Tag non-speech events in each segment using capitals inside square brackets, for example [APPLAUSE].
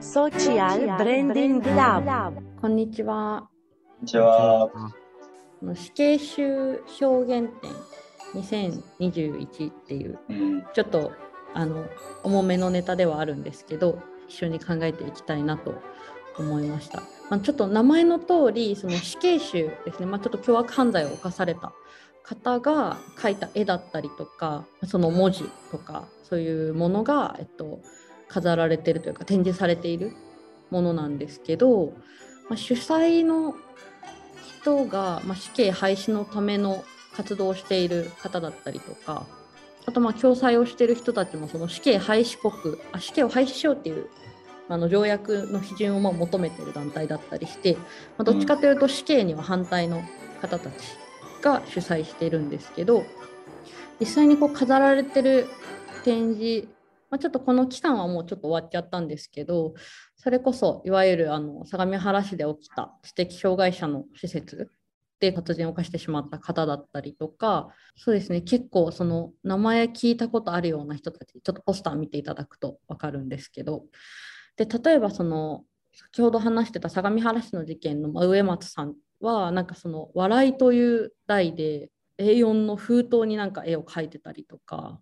Social Branding Lab こんにちは。こんにちは。あの死刑囚表現展2021っていううん、ちょっとあの重めのネタではあるんですけど一緒に考えていきたいなと思いました。まあ、ちょっと名前の通りその死刑囚ですね、まあ、ちょっと凶悪犯罪を犯された方が描いた絵だったりとかその文字とかそういうものが、えっと、飾られてるというか展示されているものなんですけど、まあ、主催の人が、まあ、死刑廃止のための活動をしている方だったりとかあとまあ共催をしている人たちもその死刑廃止国あ死刑を廃止しようっていうあの条約の批准をま求めてる団体だったりして、まあ、どっちかというと死刑には反対の方たちが主催しているんですけど実際にこう飾られてる展示、まあ、ちょっとこの期間はもうちょっと終わっちゃったんですけどそれこそいわゆるあの相模原市で起きた知的障害者の施設で殺人を犯してしまった方だったりとかそうですね結構その名前聞いたことあるような人たちちょっとポスター見ていただくと分かるんですけどで例えばその先ほど話してた相模原市の事件のま植松さんはなんかその「笑い」という題で A4 の封筒になんか絵を描いてたりとか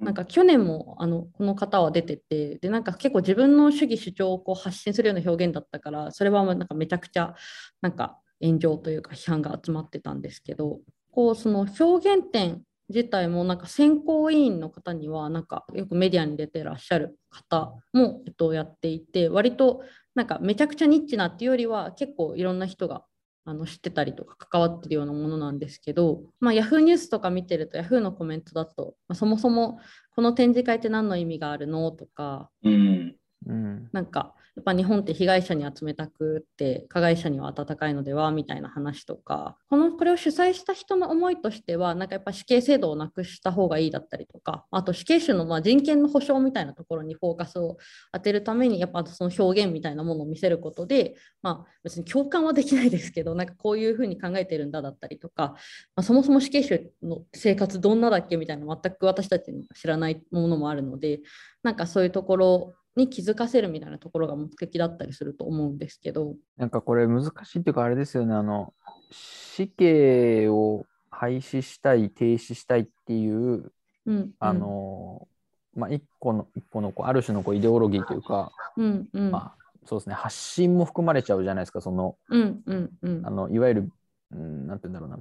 なんか去年もあのこの方は出ててでなんか結構自分の主義主張をこう発信するような表現だったからそれはなんかめちゃくちゃなんか炎上というか批判が集まってたんですけどこうその表現点自体もなんか選考委員の方にはなんかよくメディアに出てらっしゃる方も、えっと、やっていて割となんかめちゃくちゃニッチなっていうよりは結構いろんな人があの知ってたりとか関わってるようなものなんですけど、まあ、Yahoo ニュースとか見てると Yahoo のコメントだと、まあ、そもそもこの展示会って何の意味があるの？とかうん、うん、なんかやっぱ日本って被害者に集めたくって加害者には温かいのではみたいな話とかこのこれを主催した人の思いとしてはなんかやっぱ死刑制度をなくした方がいいだったりとかあと死刑囚のま人権の保障みたいなところにフォーカスを当てるためにやっぱその表現みたいなものを見せることで、まあ、別に共感はできないですけどなんかこういうふうに考えてるんだだったりとか、まあ、そもそも死刑囚の生活どんなだっけみたいな全く私たちに知らないものもあるのでなんかそういうところに気づかせるみたいなところが目的だったりすると思うんですけど。なんかこれ難しいっていうかあれですよね。あの死刑を廃止したい停止したいっていううん、あ、の、まあ一個の一個のこうある種のこうイデオロギーというか、うんうん。まあそうですね。発信も含まれちゃうじゃないですかそのうんうんうん。あのいわゆる、うん、なんて言うんだろうな。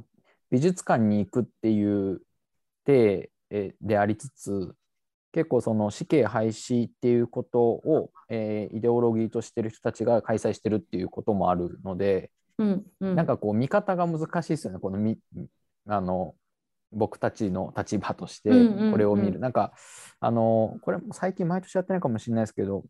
美術館に行くっていう体えでありつつ結構その死刑廃止っていうことを、えーイデオロギーとしてる人たちが開催してるっていうこともあるので、うんうん。なんかこう見方が難しいですよね。このみあの僕たちの立場としてうんうんうん。これを見る、なんかあのこれも最近毎年やってないかもしれないですけど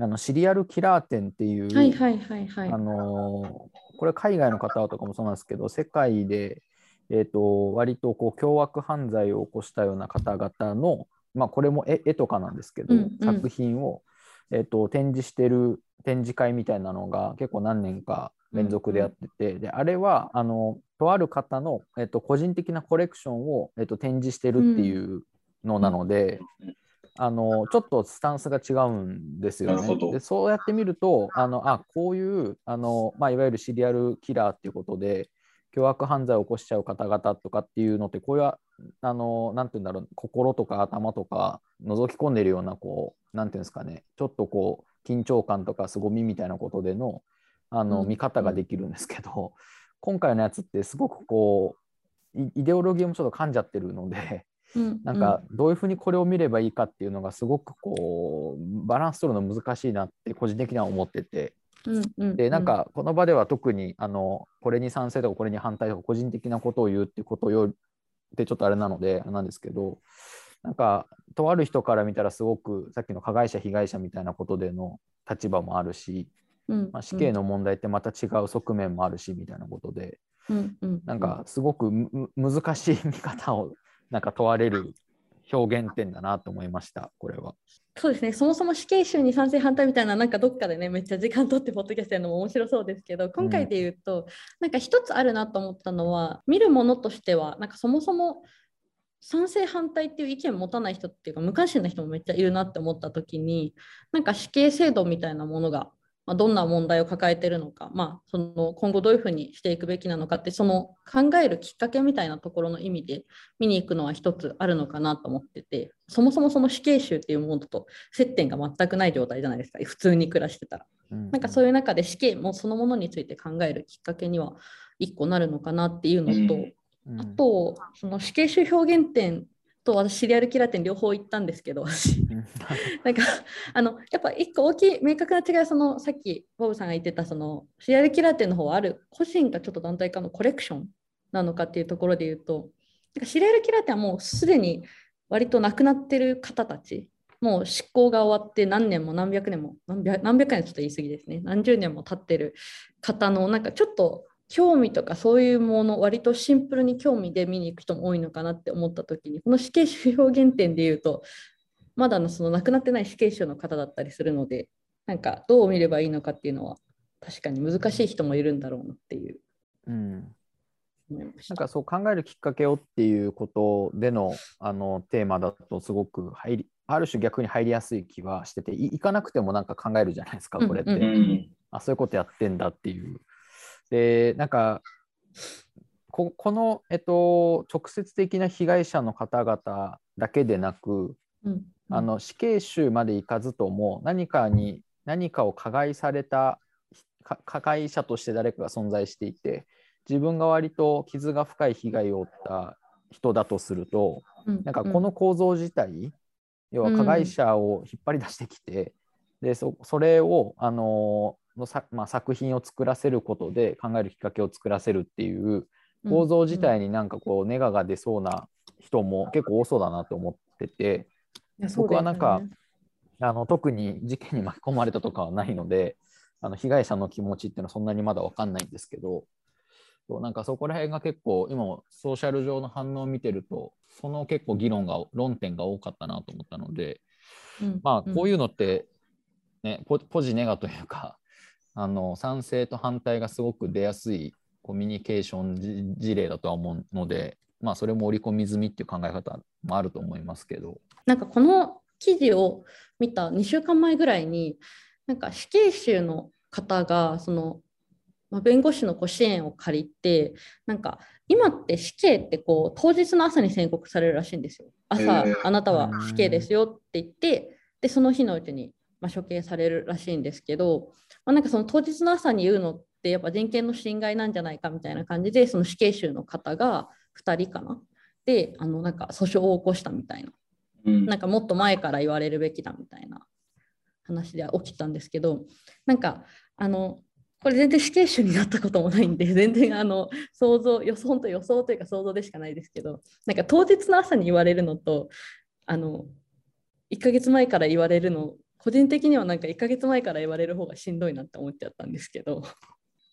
あのシリアルキラー展っていう、はいはいはいはい。あのこれ海外の方とかもそうなんですけど世界で、えー、と割とこう凶悪犯罪を起こしたような方々の、まあ、これも絵絵とかなんですけど、うんうん作品を、えー、と展示してる展示会みたいなのが結構何年か連続でやってて、であれはあのとある方の、えー、と個人的なコレクションを、えー、と展示してるっていうのなので。あのちょっとスタンスが違うんですよね。でそうやって見るとあのあこういうあの、まあ、いわゆるシリアルキラーっていうことで凶悪犯罪を起こしちゃう方々とかっていうのってこういうあのなんて言うんだろう心とか頭とか覗き込んでるようなこうなんていうんですかねちょっとこう緊張感とか凄みみたいなことでのあのうん。見方ができるんですけど、今回のやつってすごくこうイイデオロギーもちょっと噛んじゃってるので。うん。なんかどういうふうにこれを見ればいいかっていうのがすごくこうバランス取るの難しいなって個人的には思ってて。うんうんでなんかこの場では特にあのこれに賛成とかこれに反対とか個人的なことを言うっていうことよってちょっとあれなのでなんですけどなんかとある人から見たらすごくさっきの加害者被害者みたいなことでの立場もあるし、うんまあ、死刑の問題ってまた違う側面もあるしみたいなことでうなんかすごく難しい見方をなんか問われる表現点だなと思いました、これは。そうですねそもそも死刑囚に賛成反対みたいななんかどっかでねめっちゃ時間取ってポッドキャストやるのも面白そうですけど今回で言うと、なんか一つあるなと思ったのは見るものとしてはなんかそもそも賛成反対っていう意見を持たない人っていうか無関心な人もめっちゃいるなって思った時になんか死刑制度みたいなものが、まあ、どんな問題を抱えてるのか、まあ、その今後どういうふうにしていくべきなのかってその考えるきっかけみたいなところの意味で見に行くのは一つあるのかなと思っててそもそもその死刑囚っていうものと接点が全くない状態じゃないですか普通に暮らしてたら。なんかそういう中で死刑もそのものについて考えるきっかけには一個なるのかなっていうのと、うん。あとその死刑囚表現展と私シリアルキラー展両方行ったんですけどうん。なんかあのやっぱ一個大きい明確な違いはそのさっきボブさんが言ってたそのシリアルキラー展の方はある個人かちょっと団体かのコレクションなのかっていうところで言うとなんかシリアルキラー展はもうすでに割と亡くなってる方たちもう執行が終わって何年も何百年も何百何百年はちょっと言い過ぎですね。何十年も経ってる方のなんかちょっと興味とかそういうもの割とシンプルに興味で見に行く人も多いのかなって思った時にこの死刑囚表現展で言うとまだのその亡くなってない死刑囚の方だったりするのでなんかどう見ればいいのかっていうのは確かに難しい人もいるんだろうなっていううん。なんかそう考えるきっかけをっていうことでのあのテーマだとすごく入りある種逆に入りやすい気はしててい行かなくてもなんか考えるじゃないですかこれって、うんうんあそういうことやってんだっていう。でなんかここの、えっと、直接的な被害者の方々だけでなくうんあの死刑囚まで行かずとも何かに何かを加害されたか加害者として誰かが存在していて自分が割と傷が深い被害を負った人だとするとうんなんかこの構造自体、要は加害者を引っ張り出してきて、でそそれを、あののさまあ、作品を作らせることで考えるきっかけを作らせるっていう構造自体になんかこうネガが出そうな人も結構多そうだなと思ってて僕はなんかあの特に事件に巻き込まれたとかはないのであの被害者の気持ちっていうのはそんなにまだ分かんないんですけどそうなんかそこら辺が結構今もソーシャル上の反応を見てるとその結構議論が論点が多かったなと思ったのでまあこういうのって、ね、ポポジネガというかあの賛成と反対がすごく出やすいコミュニケーションじ事例だとは思うので、まあ、それも織り込み済みっていう考え方もあると思いますけど。なんかこの記事を見た2週間前ぐらいになんか死刑囚の方がその、まあ、弁護士のこう支援を借りてなんか今って死刑ってこう当日の朝に宣告されるらしいんですよ。朝、あなたは死刑ですよって言ってでその日のうちに、まあ、処刑されるらしいんですけど、まあ、なんかその当日の朝に言うのってやっぱ人権の侵害なんじゃないかみたいな感じでその死刑囚の方が2人かなであのなんか訴訟を起こしたみたいな。うんなんかもっと前から言われるべきだみたいな話で起きたんですけどなんかあのこれ全然死刑囚になったこともないんで全然あの想像予想と予想というか想像でしかないですけどなんか当日の朝に言われるのとあの1ヶ月前から言われるの個人的にはなんか1ヶ月前から言われる方がしんどいなって思っちゃったんですけど。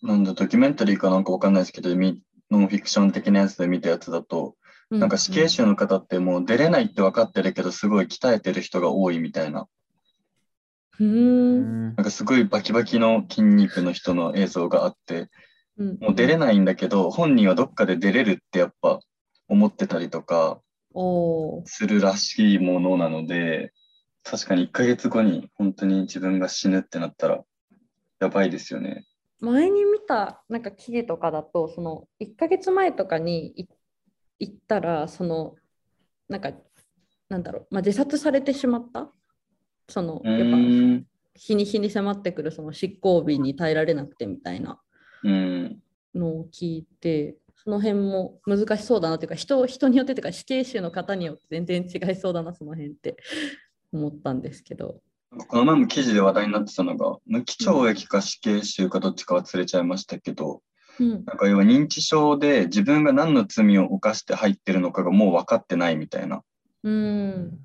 なんだ、ドキュメンタリーかなんかわかんないですけど、みノンフィクション的なやつで見たやつだと、なんか死刑囚の方ってもう出れないって分かってるけど、すごい鍛えてる人が多いみたいな。うーん。なんかすごいバキバキの筋肉の人の映像があって、うん。もう出れないんだけど、本人はどっかで出れるってやっぱ思ってたりとかするらしいものなので、確かに1ヶ月後に本当に自分が死ぬってなったら、やばいですよね。前に見たなんか記事とかだとその1ヶ月前とかにい行ったらそのなんかなんだろう、まあ、自殺されてしまった？そのうやっぱ。日に日に迫ってくるその執行日に耐えられなくてみたいなうん。のを聞いてその辺も難しそうだなというか人人によってというか死刑囚の方によって全然違いそうだなその辺って思ったんですけど。この前も記事で話題になってたのが、無期懲役か死刑囚かどっちか忘れちゃいましたけど、うん。なんか要は認知症で自分が何の罪を犯して入ってるのかがもう分かってないみたいな。うん。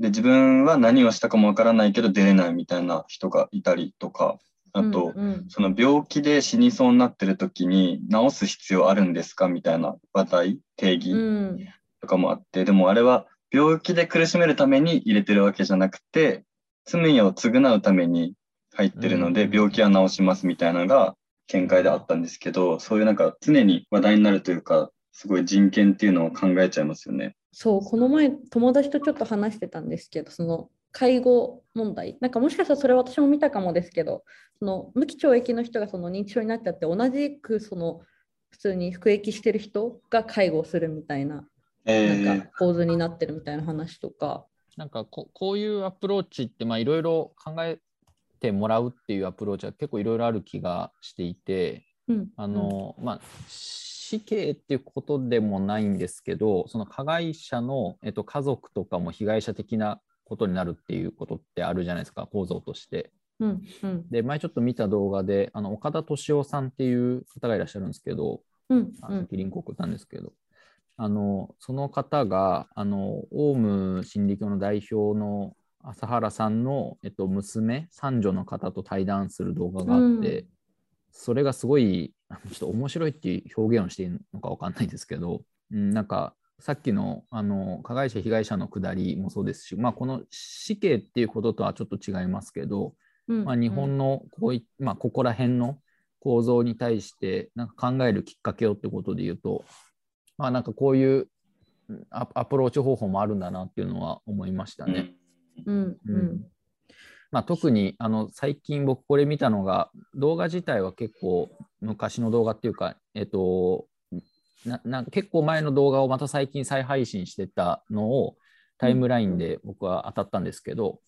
で、自分は何をしたかも分からないけど出れないみたいな人がいたりとか、あと、うんうん。その病気で死にそうになってる時に治す必要あるんですか？みたいな話題、定義うん。とかもあって、でもあれは病気で苦しめるために入れてるわけじゃなくて、罪を償うために入ってるので、うん病気は治しますみたいなのが見解であったんですけど、そういうなんか常に話題になるというか、すごい人権っていうのを考えちゃいますよね。そうこの前友達とちょっと話してたんですけどその介護問題なんかもしかしたらそれ私も見たかもですけどその無期懲役の人がその認知症になっちゃって同じくその普通に服役してる人が介護をするみたいなえなんか構図になってるみたいな話とか、なんかここういうアプローチってまあいろいろ考えてもらうっていうアプローチは結構いろいろある気がしていてうん。あの、まあ死刑っていうことでもないんですけどその加害者の、えっと、家族とかも被害者的なことになるっていうことってあるじゃないですか構造として。うんうん。で前ちょっと見た動画であの岡田敏夫さんっていう方がいらっしゃるんですけどうんあうん。責任国なんですけど、あのその方があのオウム真理教の代表の朝原さんの、えっと、娘三女の方と対談する動画があって、うん。それがすごい [LAUGHS] ちょっと面白いっていう表現をしているのかわかんないですけど、うん、なんかさっきのあの加害者被害者のくだりもそうですし、まあ、この死刑っていうこととはちょっと違いますけど、うん。まあ、日本のこうい、まあ、ここら辺の構造に対してなんか考えるきっかけをってことで言うと、まあ、なんかこういううんアアプローチ方法もあるんだなっていうのは思いましたね。うん。ううん。ん。まあ、特にあの最近僕これ見たのが動画自体は結構昔の動画っていうか、えっと、なな結構前の動画をまた最近再配信してたのをタイムラインで僕は当たったんですけど、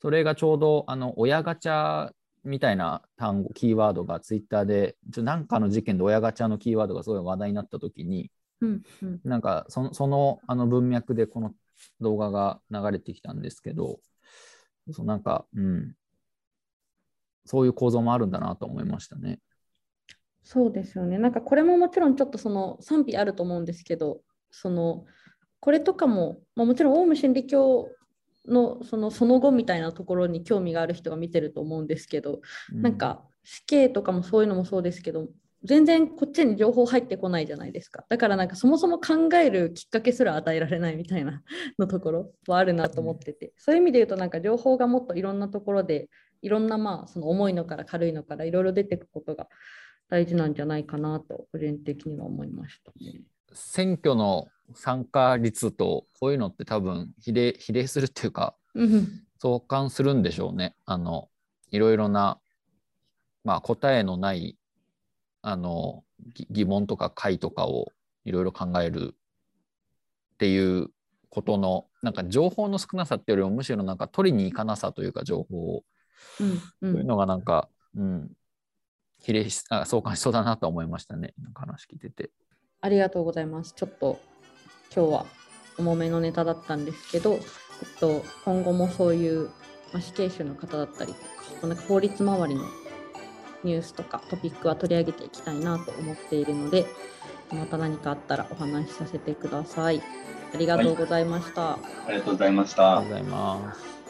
それがちょうどあの親ガチャみたいな単語キーワードがツイッターでちょなんかの事件で親ガチャのキーワードがすごい話題になった時にうんうんなんかそのそのあの文脈でこの動画が流れてきたんですけど、そうなんか、うん、そういう構造もあるんだなと思いましたね。そうですよね。なんかこれももちろんちょっとその賛否あると思うんですけど、そのこれとかも、まあ、もちろんオウム真理教のそのその後みたいなところに興味がある人が見てると思うんですけど、うなんか死刑とかもそういうのもそうですけど、全然こっちに情報入ってこないじゃないですか。だからなんかそもそも考えるきっかけすら与えられないみたいなのところはあるなと思ってて、そういう意味で言うとなんか情報がもっといろんなところでいろんなまあその重いのから軽いのからいろいろ出てくことが大事なんじゃないかなと個人的には思いましたね。選挙の参加率とこういうのって多分比例比例するっていうかうん相関するんでしょうね。あのいろいろな、まあ、答えのないあのぎ疑問とか解とかをいろいろ考えるっていうことのなんか情報の少なさっていうよりもむしろなんか取りに行かなさというか情報をうんうそういうんのがなんか、うん、比例しあ相関しそうだなと思いましたね。なんか話聞いてて。ありがとうございます。ちょっと今日は重めのネタだったんですけど、えっと、今後もそういう、まあ、死刑囚の方だったりとか、なんか法律周りのニュースとかトピックは取り上げていきたいなと思っているので、また何かあったらお話しさせてください。ありがとうございました。ありがとうございましたありがとう。ございます。